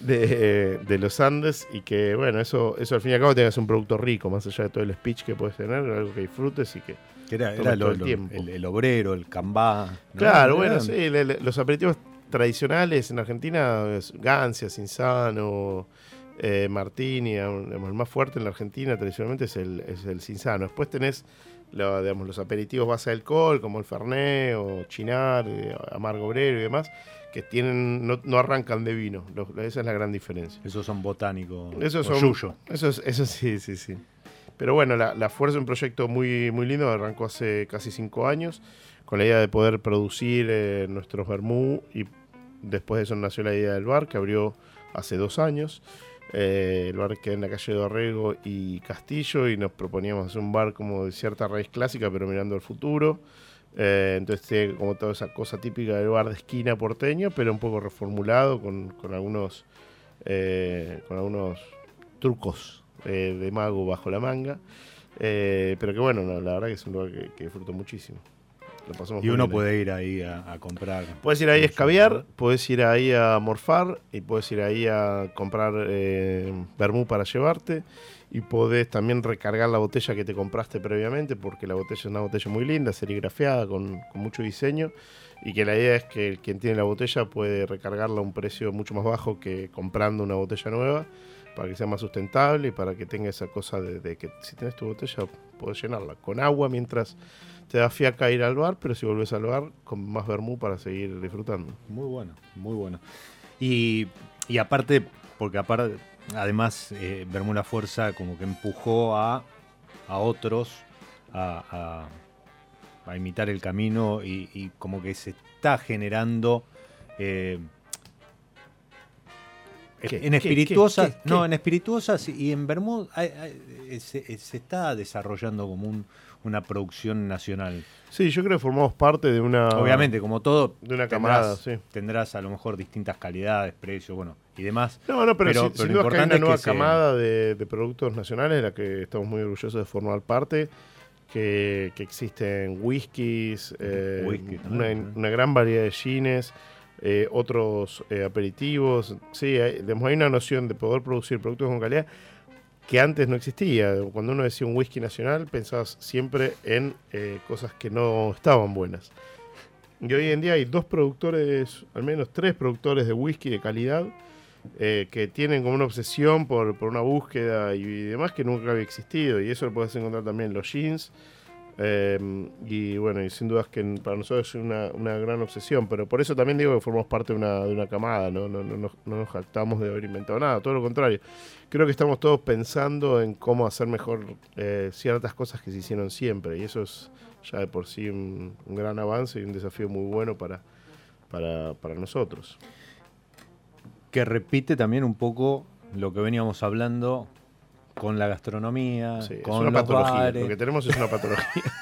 de, de los Andes, y que bueno, eso, eso al fin y al cabo tengas un producto rico, más allá de todo el speech que puedes tener, algo que disfrutes y que Que era, era lo- el tiempo. el, el obrero, el cambá. ¿no? Claro, Eran- bueno, sí, los aperitivos tradicionales en Argentina, es Gancia, Eh, Martini, digamos, el más fuerte en la Argentina tradicionalmente es el, es el Cinzano. Después tenés lo- digamos, los aperitivos base de alcohol, como el Fernet o Chinar, eh, Amargo Obrero y demás, que tienen no, no arrancan de vino. Los- esa es la gran diferencia. Esos son botánicos. Esos son, yuyo. Eso, es- eso sí, sí, sí. Pero bueno, la, la Fuerza es un proyecto muy, muy lindo, arrancó hace casi cinco años, con la idea de poder producir eh, nuestros vermú y después de eso nació la idea del bar, que abrió hace dos años. Eh, el bar queda en la calle de Orrego y Castillo y nos proponíamos hacer un bar como de cierta raíz clásica, pero mirando al futuro. Eh, entonces tiene como toda esa cosa típica del bar de esquina porteño, pero un poco reformulado con, eh, algunos trucos eh, de mago bajo la manga. Pero que bueno, no, la verdad que es un lugar que, que disfruto muchísimo. Lo Y uno bien puede ir ahí a, a comprar. Puedes ir ahí a escabiar, puedes ir ahí a morfar y puedes ir ahí a comprar eh, vermú para llevarte. Y podés también recargar la botella que te compraste previamente porque la botella es una botella muy linda, serigrafiada, con, con mucho diseño. Y que la idea es que quien tiene la botella puede recargarla a un precio mucho más bajo que comprando una botella nueva para que sea más sustentable y para que tenga esa cosa de, que si tienes tu botella puedes llenarla con agua mientras te da fiaca ir al bar, pero si volvés al bar con más vermú para seguir disfrutando. Muy bueno, muy bueno. Y, y aparte, porque aparte, además, eh, Bermuda Fuerza como que empujó a, a otros a, a- imitar el camino y, y como que se está generando eh, ¿Qué? En espirituosas, ¿Qué? ¿Qué? no, en espirituosas y en Bermud hay- hay- eh, se, eh, se está desarrollando como un- una producción nacional. Sí, yo creo que formamos parte de una. Obviamente, como todo, de una camada, tendrás, sí. tendrás a lo mejor distintas calidades, precios, bueno, y demás. No, no, pero, sin, sin lo duda que hay una es nueva se- camada de, de productos nacionales de la que estamos muy orgullosos de formar parte. Que, que existen whiskies, eh, Whisky una, también, una gran variedad de gines, eh, otros eh, aperitivos. Sí, hay, digamos, hay una noción de poder producir productos con calidad que antes no existía. Cuando uno decía un whisky nacional, pensabas siempre en eh, cosas que no estaban buenas. Y hoy en día hay dos productores, al menos tres productores de whisky de calidad, eh, que tienen como una obsesión por, por una búsqueda y, demás que nunca había existido. Y eso lo puedes encontrar también en los jeans. Eh, y bueno, y sin dudas que para nosotros es una, una gran obsesión, pero por eso también digo que formamos parte de una, de una camada, ¿no? No, no, no- no nos jactamos de haber inventado nada, todo lo contrario. Creo que estamos todos pensando en cómo hacer mejor eh, ciertas cosas que se hicieron siempre, y eso es ya de por sí un, un gran avance y un desafío muy bueno para, para, para nosotros. que repite también un poco lo que veníamos hablando con la gastronomía, Sí, es con una los patología, bares. lo que tenemos es una patología.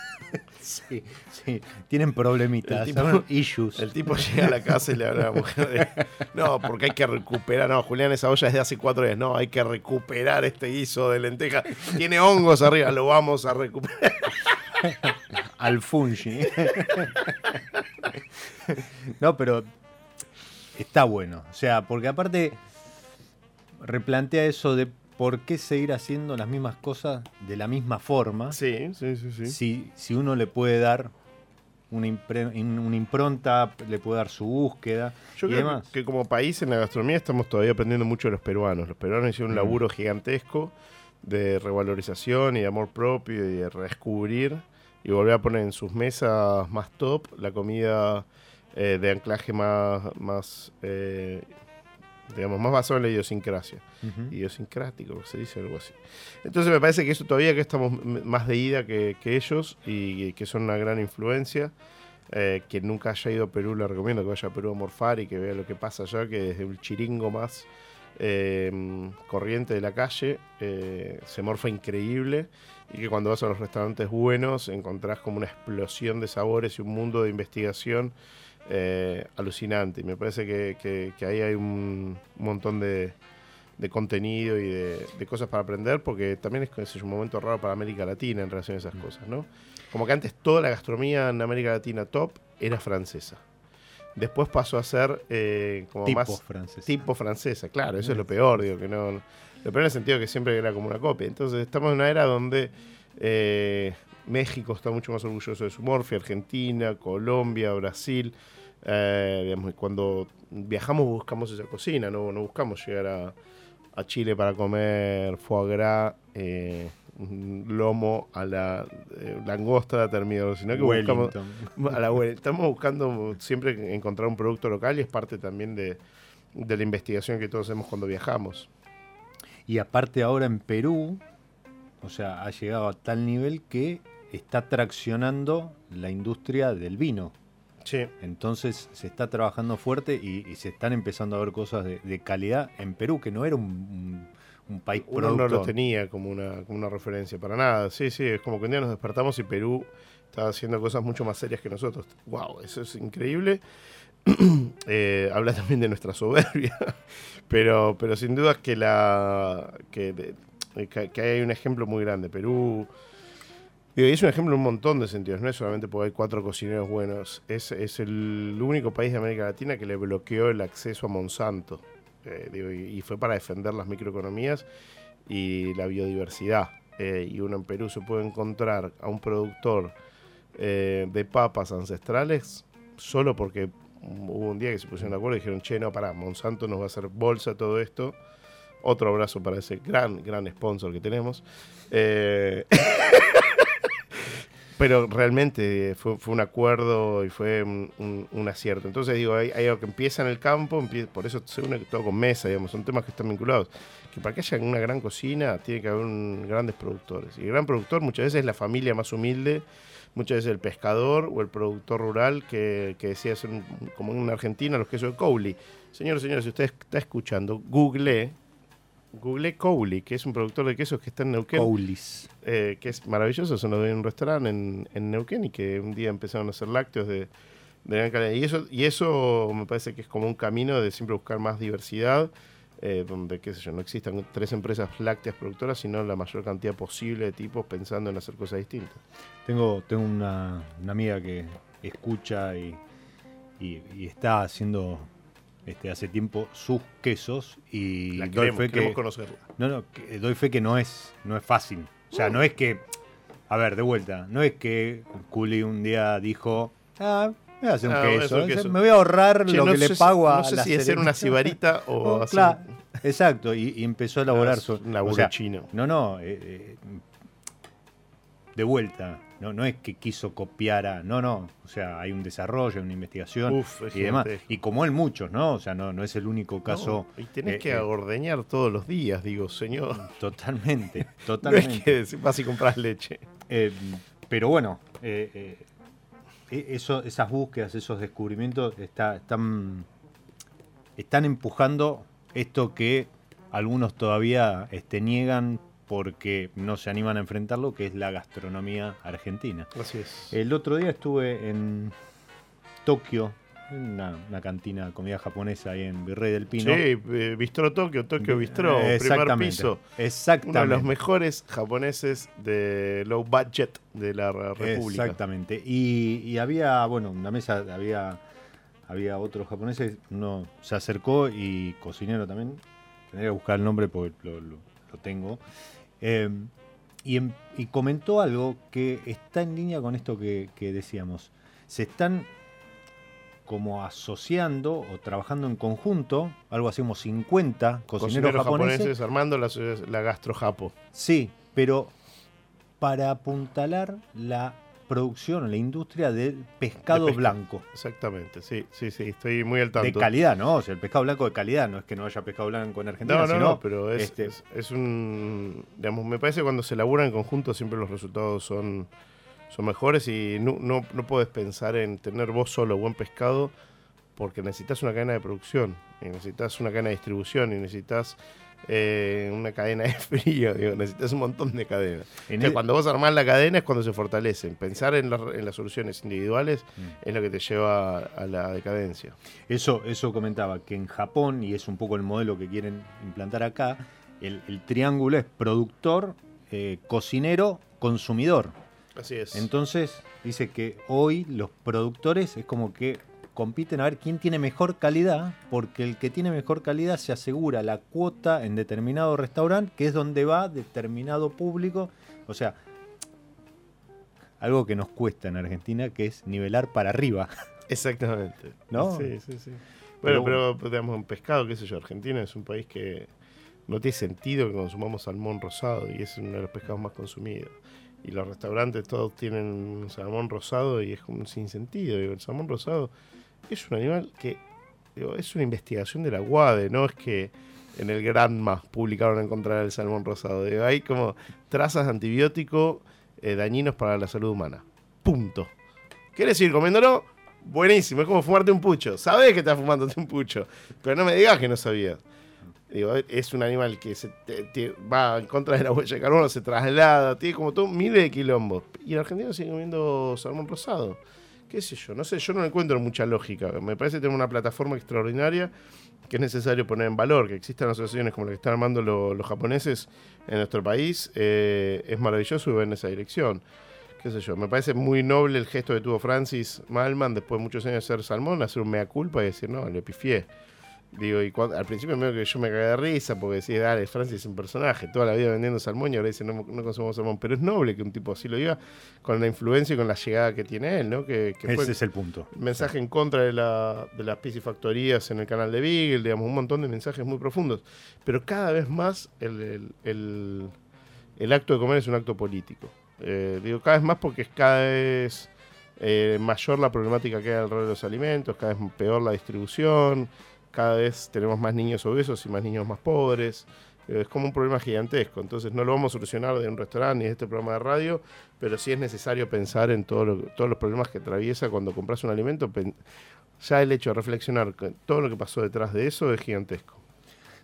Sí, sí, tienen problemitas, El tipo- issues. El tipo llega a la casa y le habla a la mujer de, no, porque hay que recuperar, no, Julián, esa olla es de hace cuatro días, no, hay que recuperar este guiso de lenteja, tiene hongos arriba, lo vamos a recuperar. al fungi. no, pero está bueno. O sea, porque aparte replantea eso de por qué seguir haciendo las mismas cosas de la misma forma Sí, sí, sí, sí. si, si uno le puede dar una, impre- in- una impronta, le puede dar su búsqueda Yo y creo demás. que como país en la gastronomía estamos todavía aprendiendo mucho de los peruanos. Los peruanos hicieron un Mm. laburo gigantesco de revalorización y de amor propio y de redescubrir y volver a poner en sus mesas más top la comida eh, de anclaje más, más eh, digamos, más basado en la idiosincrasia. Ujú. Idiosincrático, se dice algo así. Entonces me parece que eso todavía que estamos más de ida que, que ellos y que son una gran influencia. Eh, quien nunca haya ido a Perú le recomiendo que vaya a Perú a morfar y que vea lo que pasa allá, que desde el chiringo más eh, corriente de la calle eh, se morfa increíble y que cuando vas a los restaurantes buenos encontrás como una explosión de sabores y un mundo de investigación eh, alucinante. Y me parece que, que- que ahí hay un montón de, de contenido y de, de cosas para aprender, porque también es, es un momento raro para América Latina en relación a esas cosas, ¿no? Como que antes toda la gastronomía en América Latina top era francesa. Después pasó a ser eh, como Tipo más francés. tipo francesa, claro, eso es lo peor, digo, que no, lo peor en el sentido que siempre era como una copia. Entonces estamos en una era donde eh, México está mucho más orgulloso de su morfia, Argentina, Colombia, Brasil. eh, digamos, cuando viajamos buscamos esa cocina, no, no buscamos llegar a, a Chile para comer foie gras, eh, lomo a la eh, langosta terminal, sino que buscamos, a la. Estamos buscando siempre encontrar un producto local y es parte también de, de la investigación que todos hacemos cuando viajamos. Y aparte ahora en Perú, o sea, ha llegado a tal nivel que está traccionando la industria del vino. Sí. Entonces se está trabajando fuerte y, y se están empezando a ver cosas de, de calidad en Perú, que no era un, un- un país Uno no lo tenía como una, como una referencia para nada. Sí, sí, es como que un día nos despertamos y Perú estaba haciendo cosas mucho más serias que nosotros. ¡Wow! Eso es increíble. Eh, habla también de nuestra soberbia. pero, pero sin duda que, la, que, que hay un ejemplo muy grande. Perú. Y es un ejemplo en un montón de sentidos, no es solamente porque hay cuatro cocineros buenos, es, es el único país de América Latina que le bloqueó el acceso a Monsanto. Eh, y fue para defender las microeconomías y la biodiversidad. Eh, y uno en Perú se puede encontrar a un productor eh, de papas ancestrales solo porque hubo un día que se pusieron de acuerdo y dijeron, che, no, pará, Monsanto nos va a hacer bolsa todo esto. Otro abrazo para ese gran, gran sponsor que tenemos. Pero realmente fue, un acuerdo y fue un, un- acierto. Entonces digo, hay, hay algo que empieza en el campo, empie- por eso se une todo con mesa, digamos, son temas que están vinculados. Que para que haya una gran cocina tiene que haber grandes productores. Y el gran productor muchas veces es la familia más humilde, muchas veces el pescador o el productor rural que, que decía un- como en Argentina los quesos de Cowley. Señor, señor, si usted está escuchando, google, google Cowley, que es un productor de quesos que está en Neuquén. Coulis. eh, que es maravilloso, se nos dio en un restaurante en, en Neuquén y que un día empezaron a hacer lácteos de, de gran calidad. Y eso, y eso me parece que es como un camino de siempre buscar más diversidad, eh, donde, qué sé yo, no existan tres empresas lácteas productoras, sino la mayor cantidad posible de tipos pensando en hacer cosas distintas. Tengo, tengo una, una amiga que escucha y, y- y está haciendo este, hace tiempo sus quesos y La doy fe queremos que conocerla. no, no, que doy fe que no es no es fácil. O sea, no es que a ver, de vuelta, no es que Culi un día dijo, ah, voy a hacer un Ah, queso, hacer un queso. me voy a ahorrar Che, lo no que sé le pago a No sé la si hacer Serena". una cibarita o hacer claro, exacto, y, y empezó a elaborar Ah, su un laburo o sea, chino. No, no, eh, eh, de vuelta, no, no es que quiso copiar a, no, no, o sea, hay un desarrollo, una investigación Uf, y demás. Y como él muchos, ¿no? O sea, no, no es el único caso. No, y tenés eh, que eh, ordeñar todos los días, digo, señor. Totalmente, No es totalmente. que vas y compras leche. Eh, pero bueno, eh, e- eso, esas búsquedas, esos descubrimientos está- están, están empujando esto que algunos todavía este, niegan porque no se animan a enfrentarlo, que es la gastronomía argentina. Así es. El otro día estuve en Tokio, en una, una cantina de comida japonesa ahí en Virrey del Pino. Sí, eh, Bistro Tokio, Tokio Bistro, Eh, primer exactamente, piso. Exactamente. Uno de los mejores japoneses de low budget de la re- República. Exactamente. Y, y había, bueno, en la mesa había, había otros japoneses, uno se acercó y cocinero también, tendría que buscar el nombre porque lo, lo- lo tengo, Eh, y, em- y comentó algo que está en línea con esto que, que decíamos. Se están como asociando o trabajando en conjunto, algo así como 50 cocineros, Cocineros japoneses japoneses armando la, la gastrojapo. Sí, pero para apuntalar la producción, la industria del pescado De blanco. Exactamente, sí, sí, sí, estoy muy al tanto. De calidad, ¿no? O sea, el pescado blanco de calidad, no es que no haya pescado blanco en Argentina, No, no, sino no, pero es, este, es, es un. Digamos, me parece que cuando se labura en conjunto siempre los resultados son, son mejores y no, no, no puedes pensar en tener vos solo buen pescado porque necesitas una cadena de producción, y necesitas una cadena de distribución y necesitas eh, una cadena de frío, digo, necesitas un montón de cadenas. cuando vos armás la cadena es cuando se fortalecen. Pensar en, la- en las soluciones individuales Mm. es lo que te lleva a, a la decadencia. Eso, eso comentaba, que en Japón, y es un poco el modelo que quieren implantar acá, el, el triángulo es productor, eh, cocinero, consumidor. Así es. Entonces, dice que hoy los productores es como que compiten a ver quién tiene mejor calidad, porque el que tiene mejor calidad se asegura la cuota en determinado restaurante, que es donde va determinado público. O sea, algo que nos cuesta en Argentina, que es nivelar para arriba. Exactamente. ¿No? Sí, sí, sí. Pero Bueno, pero, digamos, en pescado, qué sé yo, Argentina es un país que no tiene sentido que consumamos salmón rosado y es uno de los pescados más consumidos. Y los restaurantes todos tienen salmón rosado y es como un sinsentido. El salmón rosado es un animal que es una investigación de la UADE, no es que en el Granma publicaron en contra del salmón rosado. Hay como trazas de antibiótico eh, dañinos para la salud humana. Punto. ¿Quieres ir comiéndolo? Buenísimo, es como fumarte un pucho. Sabés que estás fumándote un pucho, pero no me digas que no sabías. Digo, es un animal que se te- te- va en contra de la huella de carbono, se traslada, tiene como todo miles de quilombos. Y el argentino sigue comiendo salmón rosado. ¿Qué sé yo? No sé, yo no encuentro mucha lógica. Me parece que tenemos una plataforma extraordinaria que es necesario poner en valor, que existan asociaciones como la que están armando lo- los japoneses en nuestro país, eh, es maravilloso y va en esa dirección. qué sé yo, me parece muy noble el gesto que tuvo Francis Malman después de muchos años de ser salmón, hacer un mea culpa y decir, no, le pifié. Digo, y cuando- al principio medio que yo me cagué de risa porque decía, dale, Francis es un personaje, toda la vida vendiendo salmón y ahora dice, no, no consumimos salmón. Pero es noble que un tipo así lo diga con la influencia y con la llegada que tiene él, ¿no? Que, que fue Ese es el punto. mensaje en contra de, la, de las piscifactorías en el canal de Beagle, digamos, un montón de mensajes muy profundos. Pero cada vez más el, el- el- el acto de comer es un acto político. Eh, digo, cada vez más porque es cada vez eh, mayor la problemática que hay alrededor de los alimentos, cada vez peor la distribución, cada vez tenemos más niños obesos y más niños más pobres. Eh, Es como un problema gigantesco, entonces no lo vamos a solucionar de un restaurante ni de este programa de radio, pero sí es necesario pensar en todo lo- todos los problemas que atraviesa cuando compras un alimento, ya el hecho de reflexionar todo lo que pasó detrás de eso es gigantesco.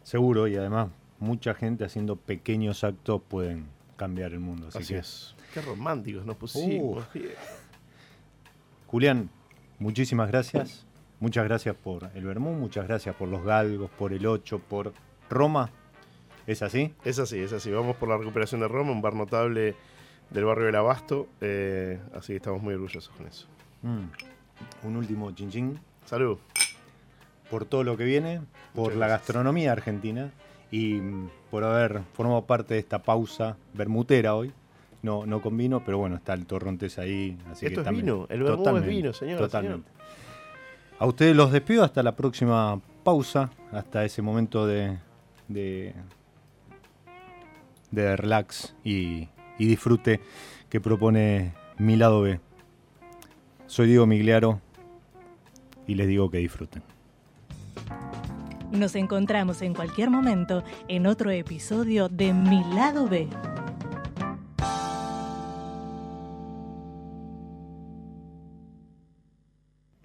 Seguro, y además mucha gente haciendo pequeños actos pueden cambiar el mundo. Así, es. Qué románticos nos pusimos. Uh. Julián, muchísimas gracias. Muchas gracias por el Bermú, muchas gracias por los galgos, por el 8, por Roma. ¿Es así? Es así, es así. Vamos por la recuperación de Roma, un bar notable del barrio del Abasto. Eh, así que estamos muy orgullosos con eso. Mm. Un último chin Salud. Por todo lo que viene, por la gastronomía argentina y mm, por haber formado parte de esta pausa bermutera hoy. No, no con vino, pero bueno, está el torrontés ahí. Así Esto es vino, el vermú es vino, señor. Totalmente. A ustedes los despido hasta la próxima pausa, hasta ese momento de, de, relax y, y disfrute que propone mi lado B. Soy Diego Migliaro y les digo que disfruten. Nos encontramos en cualquier momento en otro episodio de Mi lado B.